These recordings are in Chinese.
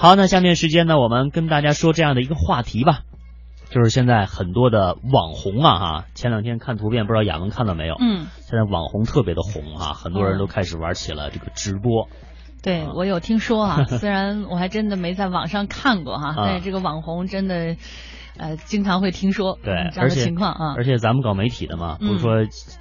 好，那下面时间呢，我们跟大家说这样的一个话题吧，就是现在很多的网红啊，哈，前两天看图片，不知道雅文看到没有？嗯，现在网红特别的红啊，很多人都开始玩起了这个直播。对，我有听说啊，虽然我还真的没在网上看过哈，但是这个网红真的。呃，经常会听说对这样的情况啊，而且咱们搞媒体的嘛，不是说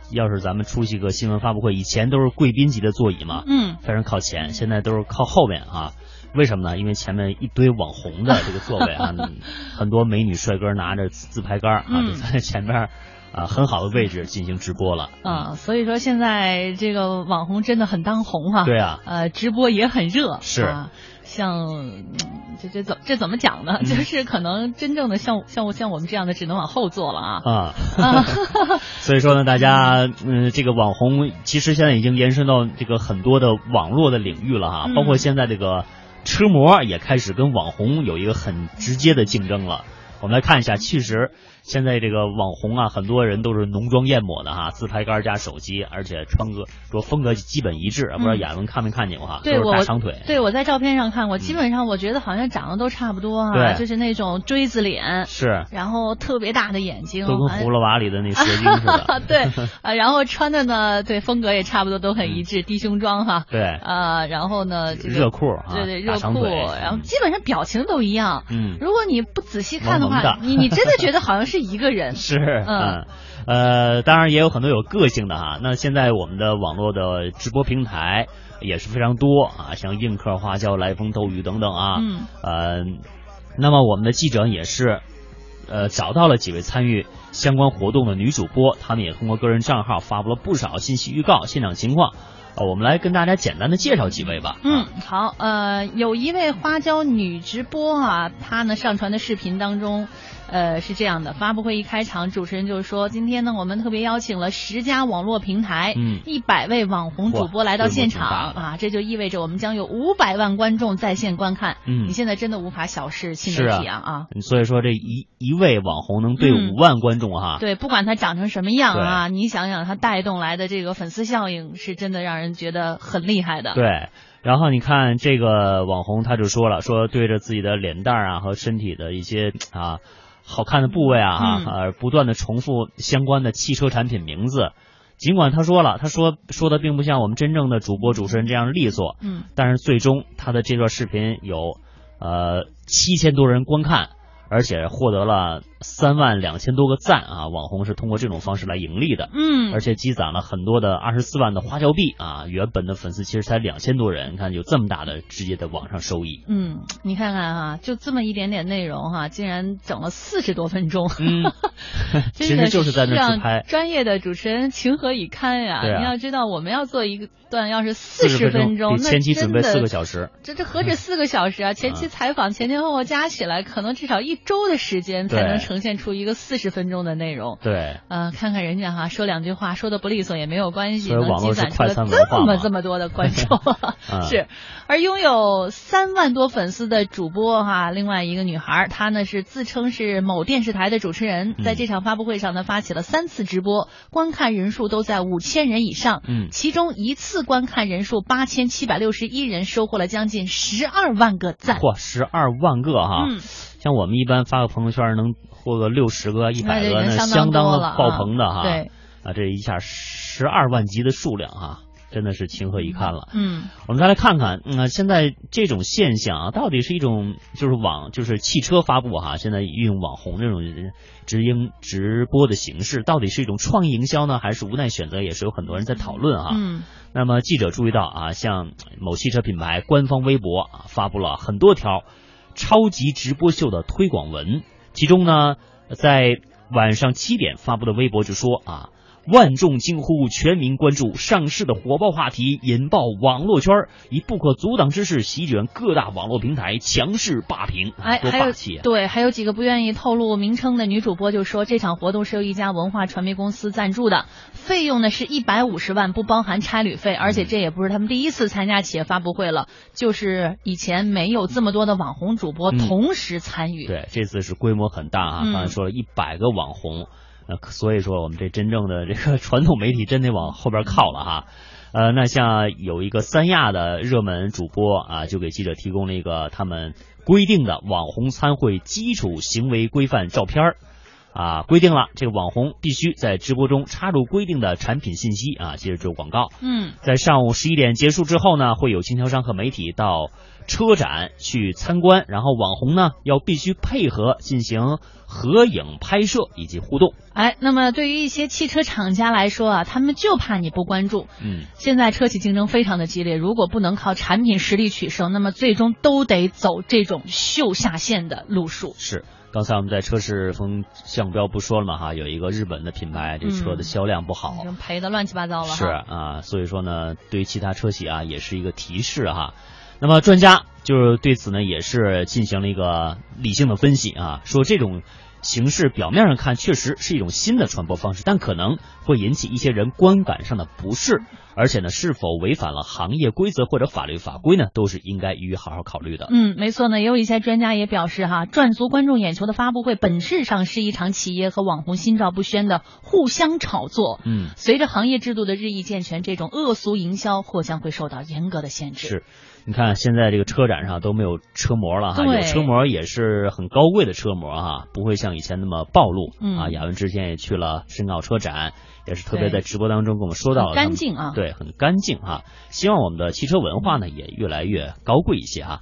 要是咱们出席个新闻发布会，以前都是贵宾级的座椅嘛，嗯，非常靠前，现在都是靠后面啊。为什么呢？因为前面一堆网红的 这个座位啊，很多美女帅哥拿着自拍杆啊，就在前面啊很好的位置进行直播了啊。所以说现在这个网红真的很当红哈，对啊，呃，直播也很热，是。啊像这这怎这怎么讲呢？就是可能真正的像像像我们这样的只能往后坐了啊啊！所以说呢，大家嗯，这个网红其实现在已经延伸到这个很多的网络的领域了哈，包括现在这个车模也开始跟网红有一个很直接的竞争了。我们来看一下，其实。现在这个网红啊，很多人都是浓妆艳抹的哈，自拍杆加手机，而且穿个说风格基本一致。不知道亚文看没看见过哈？对，大长腿。对，我在照片上看过，基本上我觉得好像长得都差不多哈，就是那种锥子脸，是，然后特别大的眼睛，都跟葫芦娃里的那蛇精似的。对，啊，然后穿的呢，对，风格也差不多都很一致，低胸装哈。对，啊，然后呢，热裤，对对，热裤，然后基本上表情都一样。嗯，如果你不仔细看的话，你你真的觉得好像是一个人。是。是，嗯，呃，当然也有很多有个性的哈。那现在我们的网络的直播平台也是非常多啊，像映客、花椒、来风、斗鱼等等啊。嗯。呃，那么我们的记者也是，呃，找到了几位参与相关活动的女主播，他们也通过个人账号发布了不少信息预告、现场情况。呃，我们来跟大家简单的介绍几位吧。嗯，好，呃，有一位花椒女直播啊，她呢上传的视频当中。呃，是这样的，发布会一开场，主持人就说，今天呢，我们特别邀请了十家网络平台，嗯，一百位网红主播来到现场啊，这就意味着我们将有五百万观众在线观看。嗯，你现在真的无法小视新媒体啊啊！所以说这一一位网红能对五万观众哈，对，不管他长成什么样啊，你想想他带动来的这个粉丝效应，是真的让人觉得很厉害的。对，然后你看这个网红他就说了，说对着自己的脸蛋啊和身体的一些啊。好看的部位啊，哈，呃，不断的重复相关的汽车产品名字，尽管他说了，他说说的并不像我们真正的主播主持人这样利索，嗯，但是最终他的这段视频有呃七千多人观看。而且获得了三万两千多个赞啊！网红是通过这种方式来盈利的，嗯，而且积攒了很多的二十四万的花椒币啊！原本的粉丝其实才两千多人，你看有这么大的直接的网上收益。嗯，你看看哈，就这么一点点内容哈，竟然整了四十多分钟，嗯，其实就是在那自拍。专业的主持人情何以堪呀！你要知道，我们要做一个段，要是四十分钟，那前期准备四个小时，这这何止四个小时啊！前期采访前前后后加起来，可能至少一。周的时间才能呈现出一个四十分钟的内容。对，呃，看看人家哈，说两句话说的不利索也没有关系，能积攒出了这么这么多的观众。是，而拥有三万多粉丝的主播哈，另外一个女孩，她呢是自称是某电视台的主持人，在这场发布会上呢发起了三次直播，观看人数都在五千人以上。嗯，其中一次观看人数八千七百六十一人，收获了将近十二万个赞。嚯，十二万个哈！嗯。像我们一般发个朋友圈能获个六十个、一百个，那相当爆棚的哈。对，啊，这一下十二万级的数量哈，真的是情何以堪了。嗯，我们再来看看，嗯，现在这种现象啊，到底是一种就是网就是汽车发布哈，现在运用网红这种直营直播的形式，到底是一种创意营销呢，还是无奈选择？也是有很多人在讨论哈。嗯，那么记者注意到啊，像某汽车品牌官方微博啊，发布了很多条。超级直播秀的推广文，其中呢，在晚上七点发布的微博就说啊。万众惊呼，全民关注上市的火爆话题引爆网络圈，以不可阻挡之势席卷各大网络平台，强势霸屏。哎，还有对，还有几个不愿意透露名称的女主播就说，这场活动是由一家文化传媒公司赞助的，费用呢是一百五十万，不包含差旅费。而且这也不是他们第一次参加企业发布会了，就是以前没有这么多的网红主播同时参与。对，这次是规模很大啊，刚才说了一百个网红。那所以说，我们这真正的这个 传统媒体真得往后边靠了哈。呃，那像有一个三亚的热门主播啊，就给记者提供了一个他们规定的网红参会基础行为规范照片儿。啊，规定了这个网红必须在直播中插入规定的产品信息啊，接着做广告。嗯，在上午十一点结束之后呢，会有经销商和媒体到车展去参观，然后网红呢要必须配合进行合影拍摄以及互动。哎，那么对于一些汽车厂家来说啊，他们就怕你不关注。嗯，现在车企竞争非常的激烈，如果不能靠产品实力取胜，那么最终都得走这种秀下限的路数。是。刚才我们在车市风向标不说了嘛哈，有一个日本的品牌，这车的销量不好，赔的乱七八糟了。是啊，所以说呢，对于其他车企啊，也是一个提示哈。那么专家就是对此呢，也是进行了一个理性的分析啊，说这种。形式表面上看确实是一种新的传播方式，但可能会引起一些人观感上的不适，而且呢，是否违反了行业规则或者法律法规呢，都是应该予以好好考虑的。嗯，没错呢，也有一些专家也表示哈，赚足观众眼球的发布会本质上是一场企业和网红心照不宣的互相炒作。嗯，随着行业制度的日益健全，这种恶俗营销或将会受到严格的限制。是。你看，现在这个车展上都没有车模了哈，有车模也是很高贵的车模哈，不会像以前那么暴露。啊，亚文之前也去了申奥车展，也是特别在直播当中跟我们说到，干净啊，对，很干净哈。希望我们的汽车文化呢也越来越高贵一些哈。